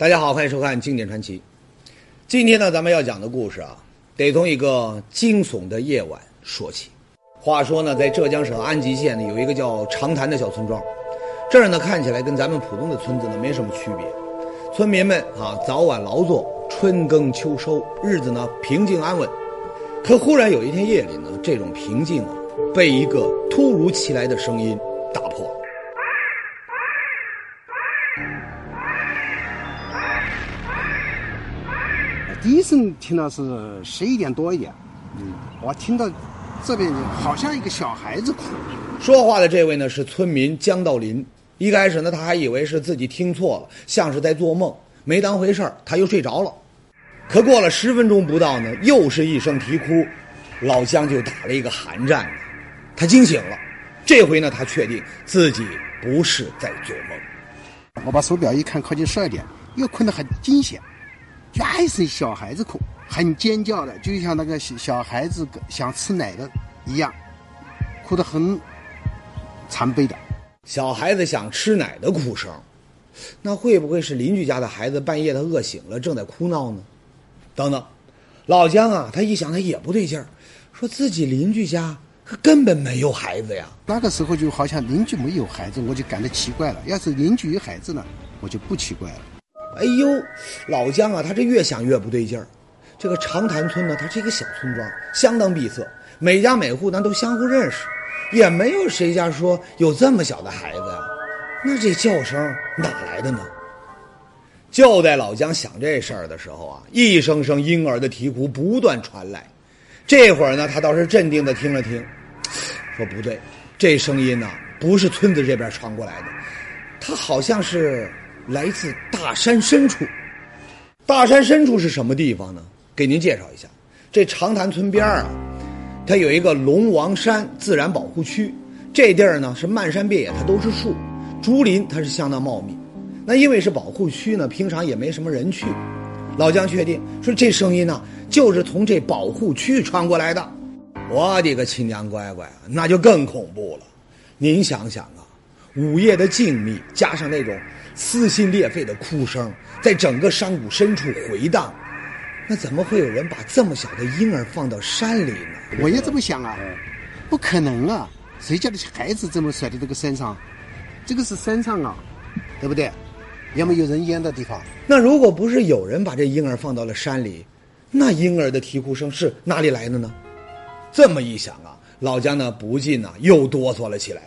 大家好，欢迎收看《经典传奇》。今天呢，咱们要讲的故事啊，得从一个惊悚的夜晚说起。话说呢，在浙江省安吉县呢，有一个叫长潭的小村庄，这儿呢看起来跟咱们普通的村子呢没什么区别。村民们啊，早晚劳作，春耕秋收，日子呢平静安稳。可忽然有一天夜里呢，这种平静啊，被一个突如其来的声音打破。第一声听到是十一点多一点，嗯，我听到这边好像一个小孩子哭。说话的这位呢是村民江道林。一开始呢，他还以为是自己听错了，像是在做梦，没当回事儿，他又睡着了。可过了十分钟不到呢，又是一声啼哭，老姜就打了一个寒战。他惊醒了，这回呢，他确定自己不是在做梦。我把手表一看，靠近十二点，又困得很惊险。原是小孩子哭，很尖叫的，就像那个小孩子想吃奶的一样，哭得很惨悲的。小孩子想吃奶的哭声，那会不会是邻居家的孩子半夜他饿醒了，正在哭闹呢？等等，老姜啊，他一想他也不对劲儿，说自己邻居家可根本没有孩子呀。那个时候就好像邻居没有孩子，我就感到奇怪了。要是邻居有孩子呢，我就不奇怪了。哎呦，老姜啊，他这越想越不对劲儿。这个长潭村呢，它是一个小村庄，相当闭塞，每家每户咱都相互认识，也没有谁家说有这么小的孩子呀。那这叫声哪来的呢？就在老姜想这事儿的时候啊，一声声婴儿的啼哭不断传来。这会儿呢，他倒是镇定的听了听，说不对，这声音呢不是村子这边传过来的，他好像是。来自大山深处，大山深处是什么地方呢？给您介绍一下，这长潭村边啊，它有一个龙王山自然保护区。这地儿呢是漫山遍野，它都是树，竹林它是相当茂密。那因为是保护区呢，平常也没什么人去。老姜确定说这声音呢就是从这保护区传过来的。我的个亲娘乖乖，那就更恐怖了。您想想啊，午夜的静谧加上那种。撕心裂肺的哭声在整个山谷深处回荡，那怎么会有人把这么小的婴儿放到山里呢？我也这么想啊，不可能啊！谁家的孩子这么甩在这个山上？这个是山上啊，对不对？要么有人烟的地方。那如果不是有人把这婴儿放到了山里，那婴儿的啼哭声是哪里来的呢？这么一想啊，老姜呢不禁呢又哆嗦了起来，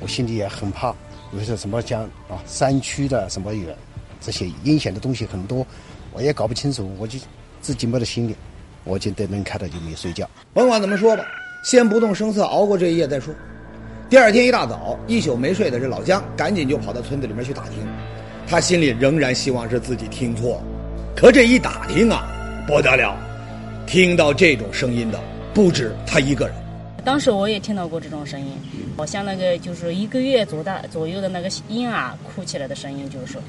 我心里也很怕。比如说什么江啊，山区的什么远这些阴险的东西很多，我也搞不清楚，我就自己没在心里，我就得能看到就没睡觉。甭管怎么说吧，先不动声色熬过这一夜再说。第二天一大早，一宿没睡的这老姜赶紧就跑到村子里面去打听，他心里仍然希望是自己听错，可这一打听啊，不得了，听到这种声音的不止他一个人。当时我也听到过这种声音，好像那个就是一个月左大左右的那个婴儿哭起来的声音，就是说，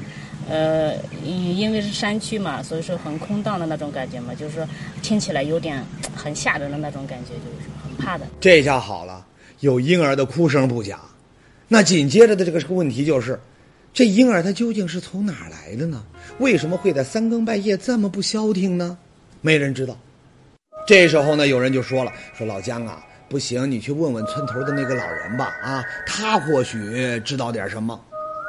呃，因因为是山区嘛，所以说很空荡的那种感觉嘛，就是说听起来有点很吓人的那种感觉，就是很怕的。这下好了，有婴儿的哭声不假，那紧接着的这个问题就是，这婴儿他究竟是从哪儿来的呢？为什么会在三更半夜这么不消停呢？没人知道。这时候呢，有人就说了，说老姜啊。不行，你去问问村头的那个老人吧，啊，他或许知道点什么。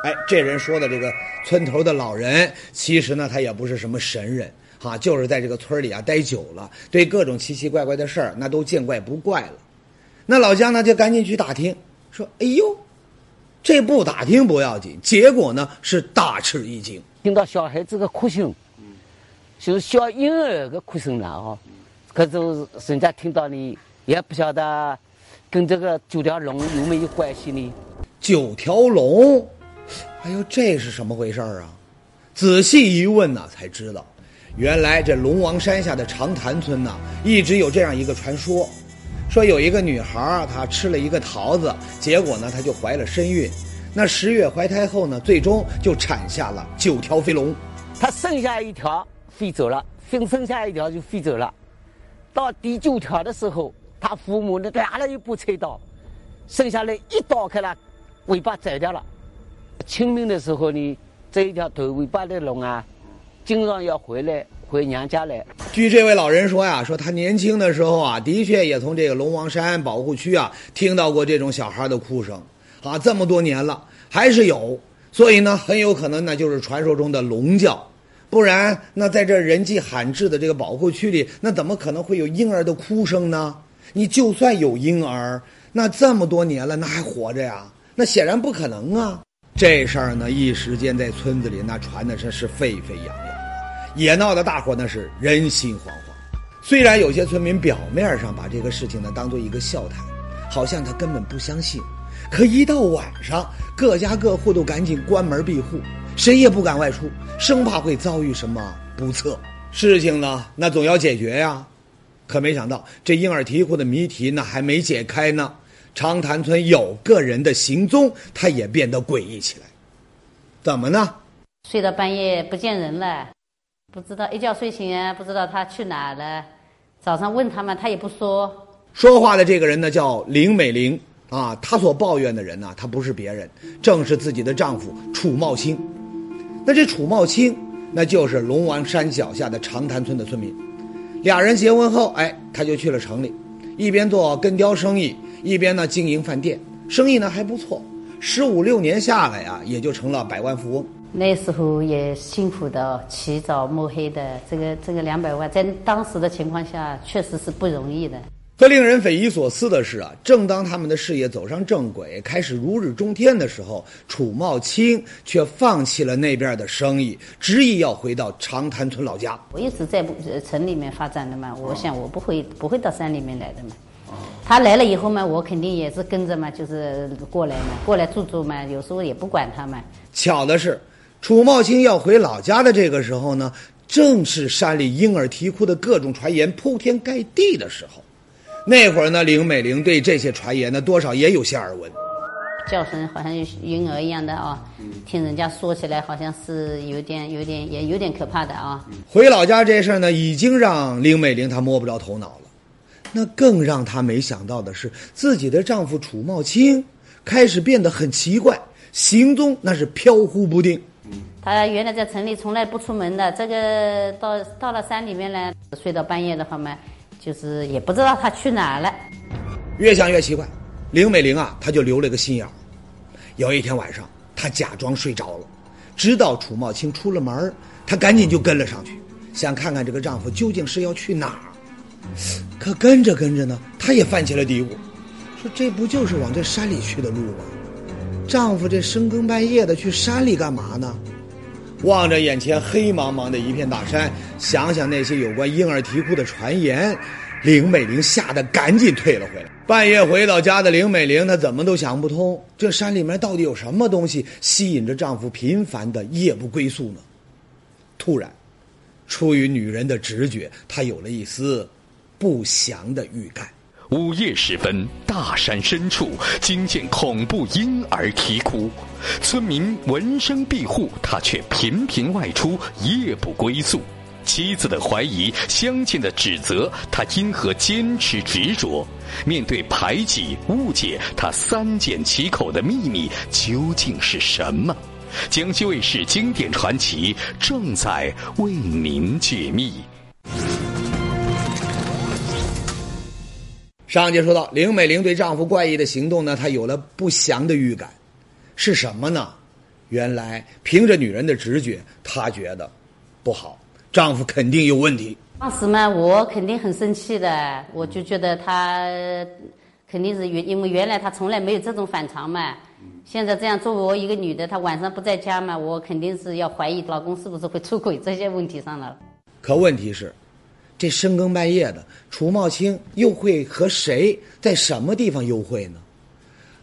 哎，这人说的这个村头的老人，其实呢，他也不是什么神人，哈，就是在这个村里啊待久了，对各种奇奇怪怪的事儿，那都见怪不怪了。那老姜呢，就赶紧去打听，说：“哎呦，这不打听不要紧，结果呢是大吃一惊，听到小孩子的哭声，就是小婴儿的哭声了啊，可是人家听到你。也不晓得跟这个九条龙有没有关系呢？九条龙，哎呦，这是什么回事儿啊？仔细一问呢，才知道，原来这龙王山下的长潭村呢，一直有这样一个传说，说有一个女孩她吃了一个桃子，结果呢，她就怀了身孕。那十月怀胎后呢，最终就产下了九条飞龙。她剩下一条飞走了，剩剩下一条就飞走了。到第九条的时候。他父母呢拿了一部菜刀，生下来一刀开了，尾巴宰掉了。清明的时候呢，这一条头尾巴的龙啊，经常要回来回娘家来。据这位老人说呀，说他年轻的时候啊，的确也从这个龙王山保护区啊听到过这种小孩的哭声，啊，这么多年了还是有，所以呢，很有可能那就是传说中的龙叫。不然，那在这人迹罕至的这个保护区里，那怎么可能会有婴儿的哭声呢？你就算有婴儿，那这么多年了，那还活着呀？那显然不可能啊！这事儿呢，一时间在村子里那传的是是沸沸扬扬，也闹得大伙那是人心惶惶。虽然有些村民表面上把这个事情呢当做一个笑谈，好像他根本不相信，可一到晚上，各家各户都赶紧关门闭户。谁也不敢外出，生怕会遭遇什么不测。事情呢，那总要解决呀。可没想到，这婴儿啼哭的谜题呢还没解开呢。长潭村有个人的行踪，他也变得诡异起来。怎么呢？睡到半夜不见人了，不知道一觉睡醒啊，不知道他去哪了。早上问他们，他也不说。说话的这个人呢，叫林美玲啊。她所抱怨的人呢，她不是别人，正是自己的丈夫楚茂清。那这楚茂清，那就是龙王山脚下的长潭村的村民。俩人结婚后，哎，他就去了城里，一边做根雕生意，一边呢经营饭店，生意呢还不错。十五六年下来啊，也就成了百万富翁。那时候也辛苦的，起早摸黑的，这个这个两百万，在当时的情况下，确实是不容易的。可令人匪夷所思的是啊，正当他们的事业走上正轨，开始如日中天的时候，楚茂清却放弃了那边的生意，执意要回到长潭村老家。我一直在城里面发展的嘛，我想我不会不会到山里面来的嘛。他来了以后嘛，我肯定也是跟着嘛，就是过来嘛，过来住住嘛，有时候也不管他嘛。巧的是，楚茂清要回老家的这个时候呢，正是山里婴儿啼哭的各种传言铺天盖地的时候。那会儿呢，林美玲对这些传言呢，多少也有些耳闻。叫声好像婴儿一样的啊，听人家说起来，好像是有点、有点、也有点可怕的啊。回老家这事儿呢，已经让林美玲她摸不着头脑了。那更让她没想到的是，自己的丈夫楚茂清开始变得很奇怪，行踪那是飘忽不定。他原来在城里从来不出门的，这个到到了山里面呢，睡到半夜的话嘛。就是也不知道他去哪了，越想越奇怪。林美玲啊，她就留了个心眼儿。有一天晚上，她假装睡着了，直到楚茂清出了门她赶紧就跟了上去，想看看这个丈夫究竟是要去哪儿。可跟着跟着呢，她也犯起了嘀咕，说这不就是往这山里去的路吗？丈夫这深更半夜的去山里干嘛呢？望着眼前黑茫茫的一片大山，想想那些有关婴儿啼哭的传言，林美玲吓得赶紧退了回来。半夜回到家的林美玲，她怎么都想不通，这山里面到底有什么东西吸引着丈夫频繁的夜不归宿呢？突然，出于女人的直觉，她有了一丝不祥的预感。午夜时分，大山深处惊见恐怖婴儿啼哭，村民闻声庇护，他却频频外出，夜不归宿。妻子的怀疑，乡亲的指责，他因何坚持执着？面对排挤误解，他三缄其口的秘密究竟是什么？江西卫视经典传奇正在为您解密。上节说到，林美玲对丈夫怪异的行动呢，她有了不祥的预感，是什么呢？原来凭着女人的直觉，她觉得不好，丈夫肯定有问题。当时嘛，我肯定很生气的，我就觉得他肯定是原，因为原来他从来没有这种反常嘛。现在这样，作为我一个女的，她晚上不在家嘛，我肯定是要怀疑老公是不是会出轨这些问题上了。可问题是。这深更半夜的，楚茂清又会和谁在什么地方幽会呢？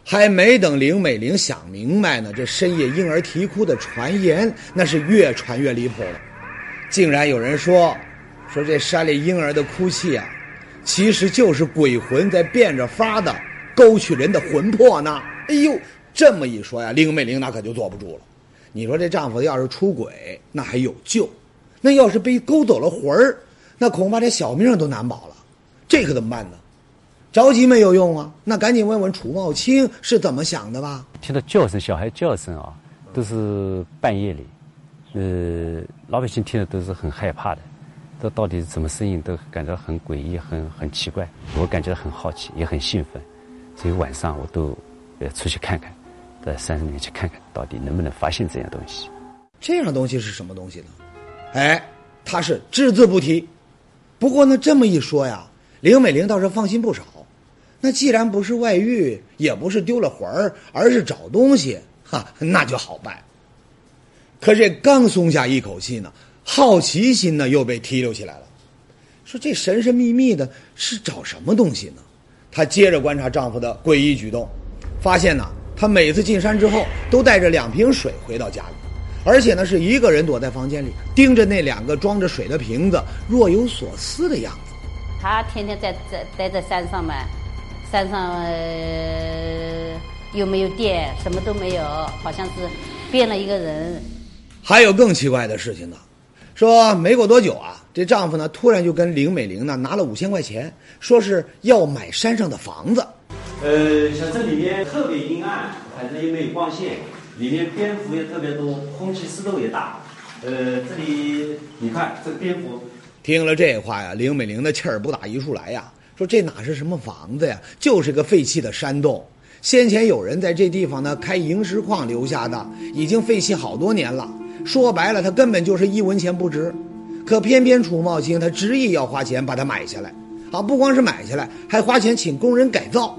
还没等林美玲想明白呢，这深夜婴儿啼哭的传言那是越传越离谱了。竟然有人说，说这山里婴儿的哭泣啊，其实就是鬼魂在变着法的勾取人的魂魄呢。哎呦，这么一说呀，林美玲那可就坐不住了。你说这丈夫要是出轨，那还有救；那要是被勾走了魂儿，那恐怕连小命都难保了，这可怎么办呢？着急没有用啊，那赶紧问问楚茂清是怎么想的吧。听到叫声，小孩叫声啊，都是半夜里，呃，老百姓听了都是很害怕的，这到底是什么声音，都感到很诡异、很很奇怪。我感觉很好奇，也很兴奋，所以晚上我都呃出去看看，在山里面去看看到底能不能发现这样东西。这样东西是什么东西呢？哎，他是只字不提。不过呢，这么一说呀，林美玲倒是放心不少。那既然不是外遇，也不是丢了魂儿，而是找东西，哈，那就好办。可这刚松下一口气呢，好奇心呢又被提溜起来了。说这神神秘秘的，是找什么东西呢？她接着观察丈夫的诡异举动，发现呢，他每次进山之后都带着两瓶水回到家里，而且呢是一个人躲在房间里，盯着那两个装着水的瓶子，若有所思的样子。他天天在在待在山上嘛。山上呃又没有电，什么都没有，好像是变了一个人。还有更奇怪的事情呢，说没过多久啊，这丈夫呢突然就跟林美玲呢拿了五千块钱，说是要买山上的房子。呃，像这里面特别阴暗，反正也没有光线，里面蝙蝠也特别多，空气湿度也大。呃，这里你看这个蝙蝠。听了这话呀，林美玲的气儿不打一处来呀。说这哪是什么房子呀，就是个废弃的山洞。先前有人在这地方呢开萤石矿留下的，已经废弃好多年了。说白了，他根本就是一文钱不值。可偏偏楚茂清他执意要花钱把它买下来，啊，不光是买下来，还花钱请工人改造。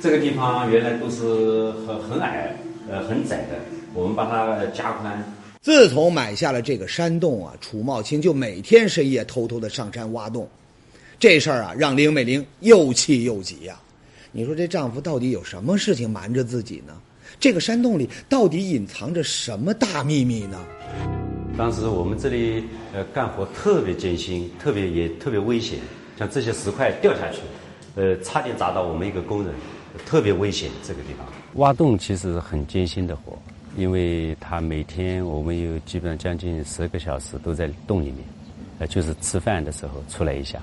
这个地方原来都是很很矮，呃，很窄的，我们把它加宽。自从买下了这个山洞啊，楚茂清就每天深夜偷偷的上山挖洞。这事儿啊，让林美玲又气又急呀！你说这丈夫到底有什么事情瞒着自己呢？这个山洞里到底隐藏着什么大秘密呢？当时我们这里呃干活特别艰辛，特别也特别危险，像这些石块掉下去，呃，差点砸到我们一个工人，特别危险。这个地方挖洞其实是很艰辛的活，因为他每天我们有基本上将近十个小时都在洞里面，呃，就是吃饭的时候出来一下。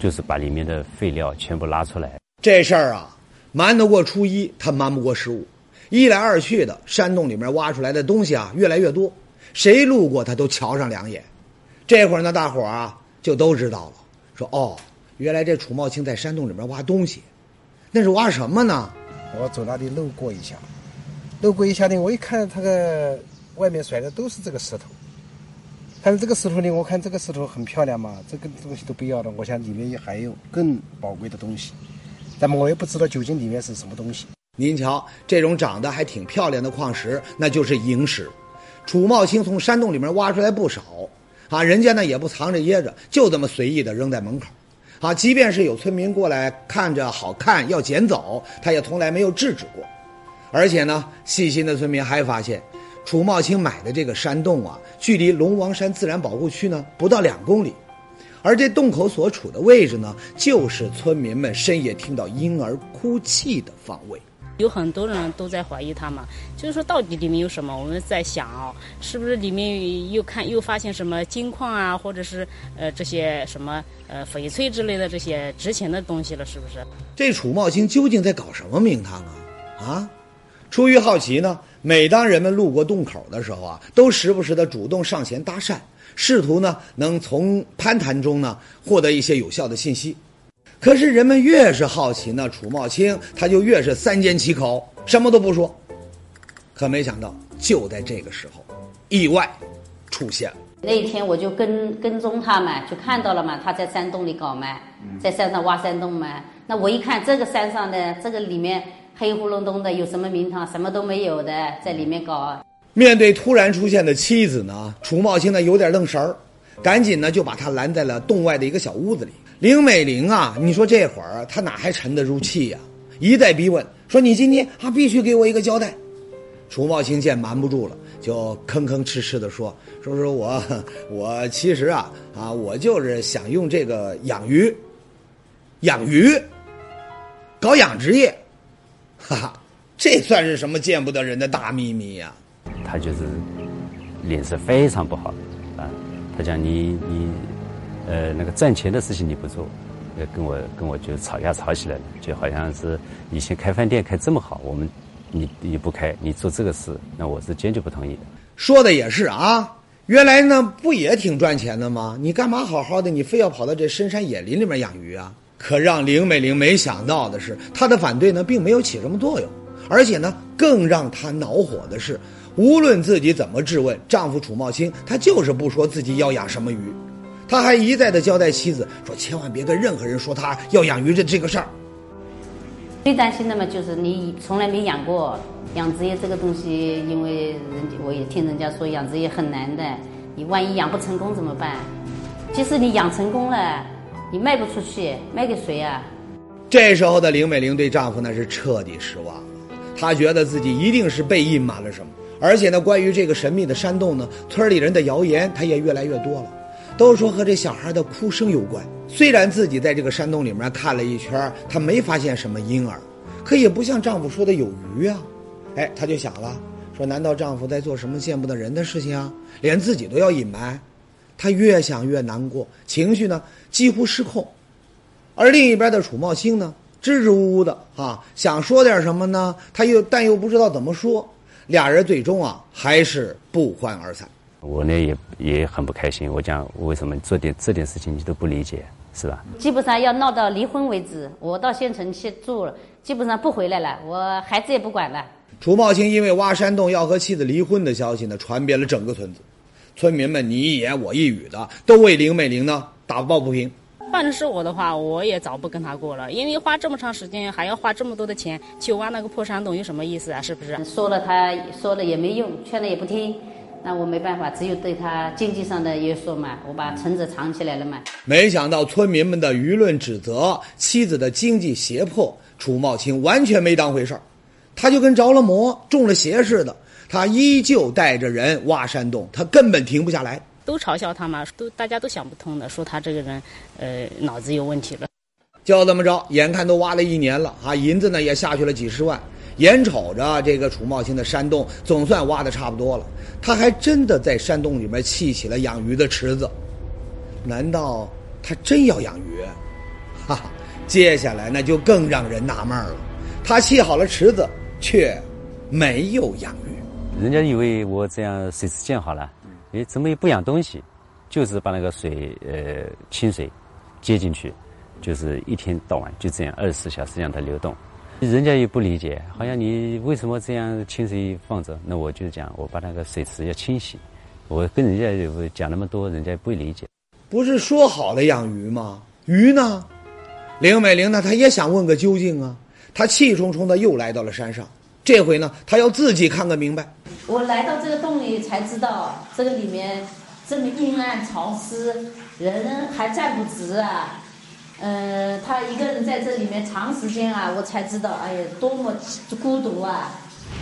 就是把里面的废料全部拉出来。这事儿啊，瞒得过初一，他瞒不过十五。一来二去的，山洞里面挖出来的东西啊越来越多，谁路过他都瞧上两眼。这会儿呢，大伙儿啊就都知道了，说哦，原来这楚茂清在山洞里面挖东西，那是挖什么呢？我走那里路过一下，路过一下呢，我一看他个外面甩的都是这个石头。但是这个石头呢，我看这个石头很漂亮嘛，这个东西都不要了。我想里面也还有更宝贵的东西，那么我也不知道究竟里面是什么东西。您瞧，这种长得还挺漂亮的矿石，那就是萤石。楚茂清从山洞里面挖出来不少，啊，人家呢也不藏着掖着，就这么随意的扔在门口。啊，即便是有村民过来看着好看要捡走，他也从来没有制止过。而且呢，细心的村民还发现。楚茂清买的这个山洞啊，距离龙王山自然保护区呢不到两公里，而这洞口所处的位置呢，就是村民们深夜听到婴儿哭泣的方位。有很多人都在怀疑他嘛，就是说到底里面有什么？我们在想哦，是不是里面又看又发现什么金矿啊，或者是呃这些什么呃翡翠之类的这些值钱的东西了？是不是？这楚茂兴究竟在搞什么名堂啊？啊？出于好奇呢，每当人们路过洞口的时候啊，都时不时的主动上前搭讪，试图呢能从攀谈中呢获得一些有效的信息。可是人们越是好奇呢，楚茂清他就越是三缄其口，什么都不说。可没想到，就在这个时候，意外出现了。那一天我就跟跟踪他嘛，就看到了嘛，他在山洞里搞嘛，在山上挖山洞嘛。那我一看这个山上的这个里面。黑咕隆咚的，有什么名堂？什么都没有的，在里面搞。面对突然出现的妻子呢，楚茂清呢有点愣神儿，赶紧呢就把他拦在了洞外的一个小屋子里。林美玲啊，你说这会儿她哪还沉得住气呀？一再逼问，说你今天啊必须给我一个交代。楚茂清见瞒不住了，就吭吭哧哧的说：“说说我我其实啊啊，我就是想用这个养鱼，养鱼，搞养殖业。”哈哈，这算是什么见不得人的大秘密呀？他就是脸色非常不好啊！他讲你你呃那个赚钱的事情你不做，呃跟我跟我就吵架吵起来了，就好像是以前开饭店开这么好，我们你你不开，你做这个事，那我是坚决不同意的。说的也是啊，原来呢不也挺赚钱的吗？你干嘛好好的，你非要跑到这深山野林里面养鱼啊？可让林美玲没想到的是，她的反对呢并没有起什么作用，而且呢更让她恼火的是，无论自己怎么质问，丈夫楚茂清他就是不说自己要养什么鱼，他还一再的交代妻子说，千万别跟任何人说他要养鱼的这个事儿。最担心的嘛，就是你从来没养过养殖业这个东西，因为人家我也听人家说养殖业很难的，你万一养不成功怎么办？即使你养成功了，你卖不出去，卖给谁啊？这时候的林美玲对丈夫那是彻底失望了，她觉得自己一定是被隐瞒了什么，而且呢，关于这个神秘的山洞呢，村里人的谣言她也越来越多了，都说和这小孩的哭声有关。虽然自己在这个山洞里面看了一圈，她没发现什么婴儿，可也不像丈夫说的有鱼啊。哎，她就想了，说难道丈夫在做什么见不得人的事情啊？连自己都要隐瞒？她越想越难过，情绪呢几乎失控。而另一边的楚茂兴呢，支支吾吾的啊，想说点什么呢？他又但又不知道怎么说。俩人最终啊，还是不欢而散。我呢也也很不开心。我讲为什么做点这点事情你都不理解，是吧？基本上要闹到离婚为止。我到县城去住了，基本上不回来了，我孩子也不管了。楚茂清因为挖山洞要和妻子离婚的消息呢，传遍了整个村子，村民们你一言我一语的，都为林美玲呢打抱不平。换成是我的话，我也早不跟他过了，因为花这么长时间，还要花这么多的钱去挖那个破山洞，有什么意思啊？是不是？说了他说了也没用，劝了也不听，那我没办法，只有对他经济上的约束嘛，我把存折藏起来了嘛。没想到村民们的舆论指责妻子的经济胁迫，楚茂清完全没当回事儿，他就跟着了魔、中了邪似的，他依旧带着人挖山洞，他根本停不下来。都嘲笑他嘛，都大家都想不通的，说他这个人，呃，脑子有问题了。就这么着，眼看都挖了一年了啊，银子呢也下去了几十万，眼瞅着这个楚茂清的山洞总算挖的差不多了，他还真的在山洞里面砌起了养鱼的池子。难道他真要养鱼？哈哈，接下来那就更让人纳闷了，他砌好了池子，却没有养鱼。人家以为我这样水池建好了。哎，怎么也不养东西，就是把那个水，呃，清水接进去，就是一天到晚就这样二十四小时让它流动。人家也不理解，好像你为什么这样清水放着？那我就讲，我把那个水池要清洗。我跟人家讲那么多，人家不理解。不是说好了养鱼吗？鱼呢？林美玲呢？她也想问个究竟啊！她气冲冲的又来到了山上，这回呢，她要自己看个明白。我来到这个洞里才知道，这个里面这么阴暗潮湿，人还站不直啊。嗯，他一个人在这里面长时间啊，我才知道，哎呀，多么孤独啊！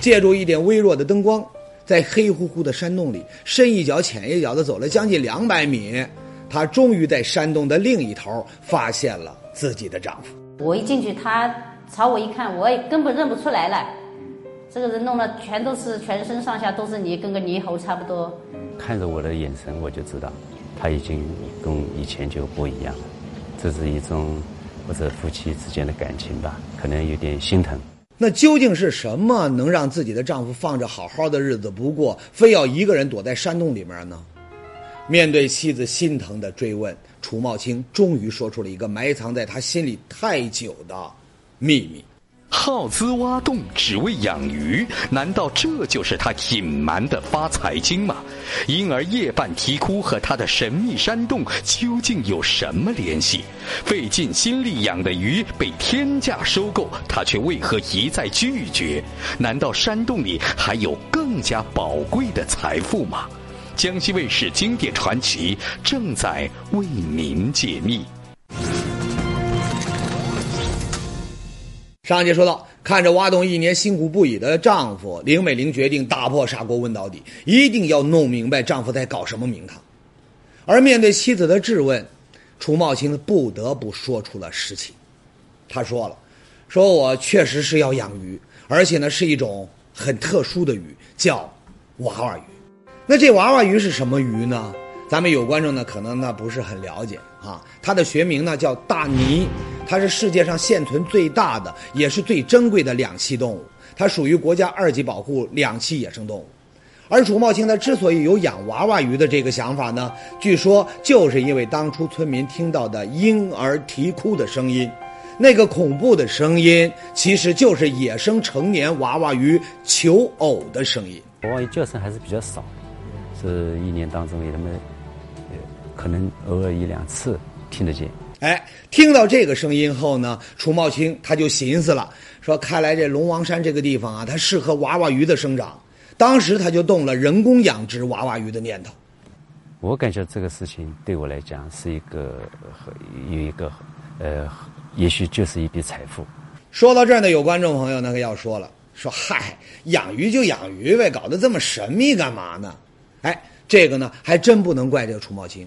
借助一点微弱的灯光，在黑乎乎的山洞里，深一脚浅一脚的走了将近两百米，他终于在山洞的另一头发现了自己的丈夫。我一进去，他朝我一看，我也根本认不出来了。这个人弄了，全都是全身上下都是泥，跟个泥猴差不多。看着我的眼神，我就知道，他已经跟以前就不一样了。这是一种或者夫妻之间的感情吧，可能有点心疼。那究竟是什么能让自己的丈夫放着好好的日子不过，非要一个人躲在山洞里面呢？面对妻子心疼的追问，楚茂清终于说出了一个埋藏在他心里太久的秘密。耗资挖洞只为养鱼，难道这就是他隐瞒的发财经吗？因而夜半啼哭和他的神秘山洞究竟有什么联系？费尽心力养的鱼被天价收购，他却为何一再拒绝？难道山洞里还有更加宝贵的财富吗？江西卫视经典传奇正在为您解密。上节说到，看着挖洞一年辛苦不已的丈夫，林美玲决定打破砂锅问到底，一定要弄明白丈夫在搞什么名堂。而面对妻子的质问，楚茂清不得不说出了实情。他说了：“说我确实是要养鱼，而且呢是一种很特殊的鱼，叫娃娃鱼。那这娃娃鱼是什么鱼呢？咱们有观众呢可能呢不是很了解啊。它的学名呢叫大鲵。”它是世界上现存最大的，也是最珍贵的两栖动物。它属于国家二级保护两栖野生动物，而楚茂清他之所以有养娃娃鱼的这个想法呢，据说就是因为当初村民听到的婴儿啼哭的声音，那个恐怖的声音，其实就是野生成年娃娃鱼求偶的声音。娃娃鱼叫声还是比较少，是一年当中也那么，可能偶尔一两次听得见。哎，听到这个声音后呢，楚茂清他就寻思了，说看来这龙王山这个地方啊，它适合娃娃鱼的生长。当时他就动了人工养殖娃娃鱼的念头。我感觉这个事情对我来讲是一个有一个呃，也许就是一笔财富。说到这儿呢，有观众朋友那个要说了，说嗨，养鱼就养鱼呗，搞得这么神秘干嘛呢？哎，这个呢还真不能怪这个楚茂清。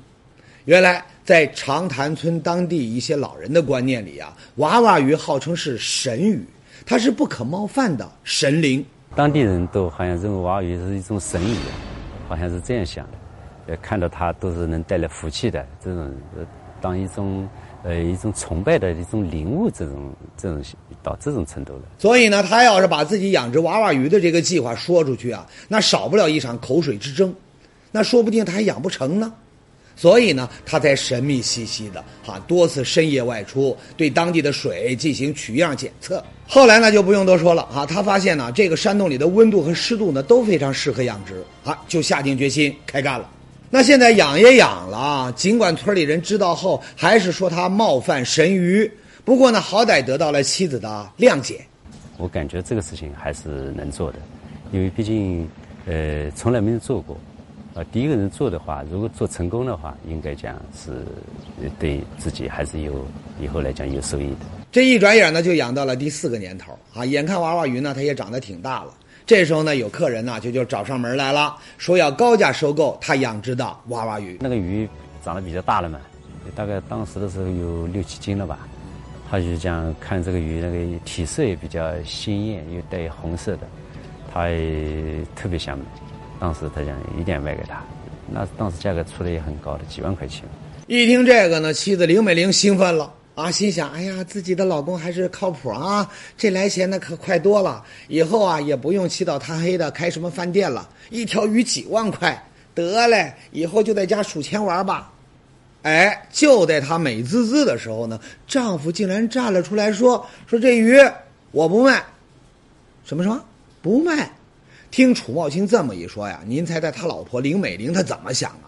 原来在长潭村当地一些老人的观念里啊，娃娃鱼号称是神鱼，它是不可冒犯的神灵。当地人都好像认为娃娃鱼是一种神鱼，好像是这样想的。呃，看到它都是能带来福气的，这种当一种呃一种崇拜的一种灵物，这种这种到这种程度了。所以呢，他要是把自己养殖娃娃鱼的这个计划说出去啊，那少不了一场口水之争，那说不定他还养不成呢。所以呢，他才神秘兮兮的哈，多次深夜外出，对当地的水进行取样检测。后来呢，就不用多说了啊，他发现呢，这个山洞里的温度和湿度呢都非常适合养殖啊，就下定决心开干了。那现在养也养了，尽管村里人知道后还是说他冒犯神鱼，不过呢，好歹得到了妻子的谅解。我感觉这个事情还是能做的，因为毕竟呃从来没有做过。呃，第一个人做的话，如果做成功的话，应该讲是对自己还是有以后来讲有收益的。这一转眼呢，就养到了第四个年头啊！眼看娃娃鱼呢，它也长得挺大了。这时候呢，有客人呢就就找上门来了，说要高价收购他养殖的娃娃鱼。那个鱼长得比较大了嘛，大概当时的时候有六七斤了吧。他就讲看这个鱼那个体色也比较鲜艳，又带红色的，他也特别想买。当时他讲一点卖给他，那当时价格出的也很高的，几万块钱。一听这个呢，妻子林美玲兴奋了啊，心想：哎呀，自己的老公还是靠谱啊，这来钱那可快多了，以后啊也不用起早贪黑的开什么饭店了，一条鱼几万块，得嘞，以后就在家数钱玩吧。哎，就在她美滋滋的时候呢，丈夫竟然站了出来说：说这鱼我不卖，什么什么不卖。听楚茂清这么一说呀，您猜猜他老婆林美玲她怎么想啊？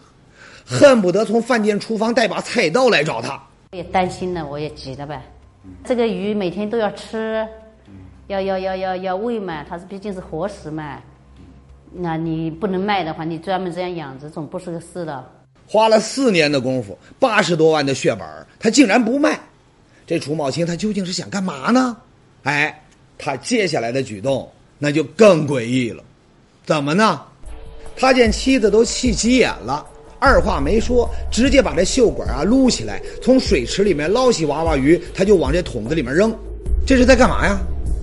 恨不得从饭店厨房带把菜刀来找他。我也担心呢，我也急了呗。这个鱼每天都要吃，要要要要要喂嘛，它是毕竟是活食嘛。那你不能卖的话，你专门这样养着，总不是个事的。花了四年的功夫，八十多万的血本，他竟然不卖。这楚茂清他究竟是想干嘛呢？哎，他接下来的举动那就更诡异了。怎么呢？他见妻子都气急眼了，二话没说，直接把这袖管啊撸起来，从水池里面捞起娃娃鱼，他就往这桶子里面扔。这是在干嘛呀？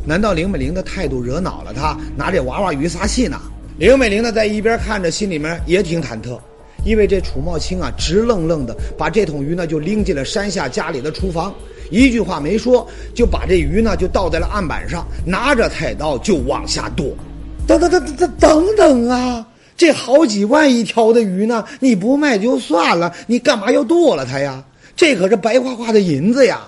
难道林美玲的态度惹恼了他，拿这娃娃鱼撒气呢？林美玲呢，在一边看着，心里面也挺忐忑，因为这楚茂清啊，直愣愣的把这桶鱼呢就拎进了山下家里的厨房，一句话没说，就把这鱼呢就倒在了案板上，拿着菜刀就往下剁。等等等等等等等啊！这好几万一条的鱼呢，你不卖就算了，你干嘛要剁了它呀？这可是白花花的银子呀！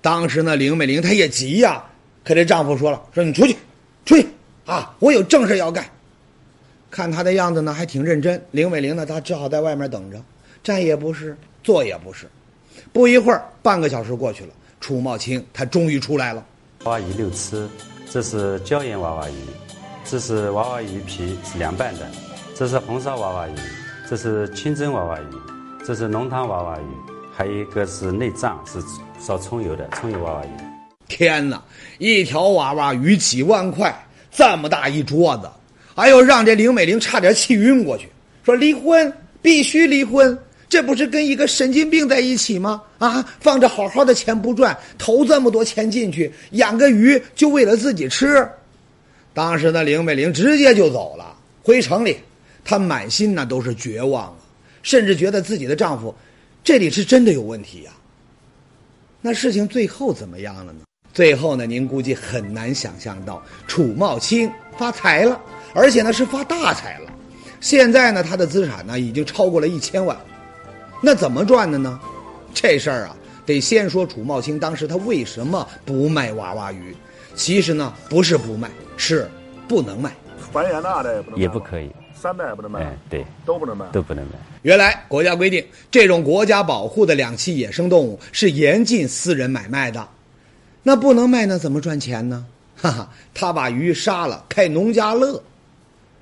当时呢，林美玲她也急呀，可这丈夫说了：“说你出去，出去啊！我有正事要干。”看她的样子呢，还挺认真。林美玲呢，她只好在外面等着，站也不是，坐也不是。不一会儿，半个小时过去了，楚茂清他终于出来了。娃娃鱼六吃，这是椒盐娃娃鱼。这是娃娃鱼皮是凉拌的，这是红烧娃娃鱼，这是清蒸娃娃鱼，这是浓汤娃娃鱼，还有一个是内脏是烧葱油的葱油娃娃鱼。天哪，一条娃娃鱼几万块，这么大一桌子，哎呦，让这林美玲差点气晕过去，说离婚必须离婚，这不是跟一个神经病在一起吗？啊，放着好好的钱不赚，投这么多钱进去养个鱼，就为了自己吃。当时呢，林美玲直接就走了，回城里，她满心呢都是绝望啊，甚至觉得自己的丈夫，这里是真的有问题呀。那事情最后怎么样了呢？最后呢，您估计很难想象到，楚茂清发财了，而且呢是发大财了。现在呢，他的资产呢已经超过了一千万。那怎么赚的呢？这事儿啊，得先说楚茂清当时他为什么不卖娃娃鱼。其实呢，不是不卖，是不能卖。繁衍的也不能也不可以，三代也不能卖哎，，对，都不能卖。都不能卖。原来国家规定，这种国家保护的两栖野生动物是严禁私人买卖的。那不能卖，那怎么赚钱呢？哈哈，他把鱼杀了，开农家乐。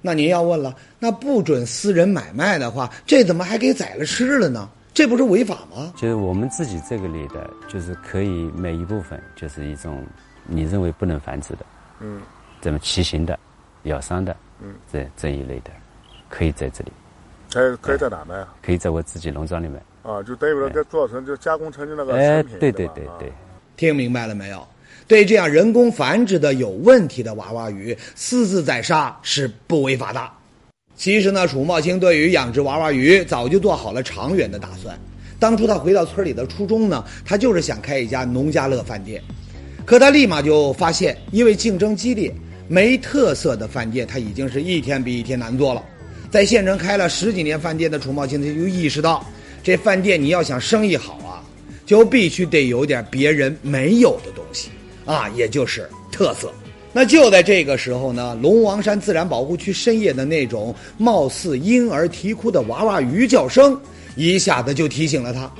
那您要问了，那不准私人买卖的话，这怎么还给宰了吃了呢？这不是违法吗？就是我们自己这个里的，就是可以每一部分，就是一种你认为不能繁殖的，嗯，这么骑行的、咬伤的，嗯，这这一类的，可以在这里，可以可以在哪卖啊？可以在我自己农庄里面。啊，就等于说再做成就加工成就那个哎成品。，对对对对对，，听明白了没有？对这样人工繁殖的有问题的娃娃鱼，私自宰杀是不违法的。其实呢，楚茂清对于养殖娃娃鱼早就做好了长远的打算。当初他回到村里的初衷呢，他就是想开一家农家乐饭店。可他立马就发现，因为竞争激烈，没特色的饭店他已经是一天比一天难做了。在县城开了十几年饭店的楚茂清，他就意识到，这饭店你要想生意好啊，就必须得有点别人没有的东西啊，也就是特色。那就在这个时候呢，龙王山自然保护区深夜的那种貌似婴儿啼哭的娃娃鱼叫声，一下子就提醒了他。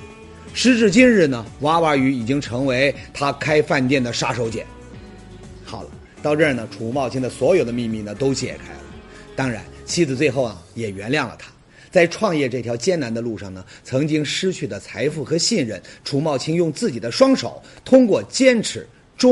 时至今日呢，娃娃鱼已经成为他开饭店的杀手锏。好了，到这儿呢，楚茂清的所有的秘密呢都解开了。当然，妻子最后啊也原谅了他。在创业这条艰难的路上呢，曾经失去的财富和信任，楚茂清用自己的双手，通过坚持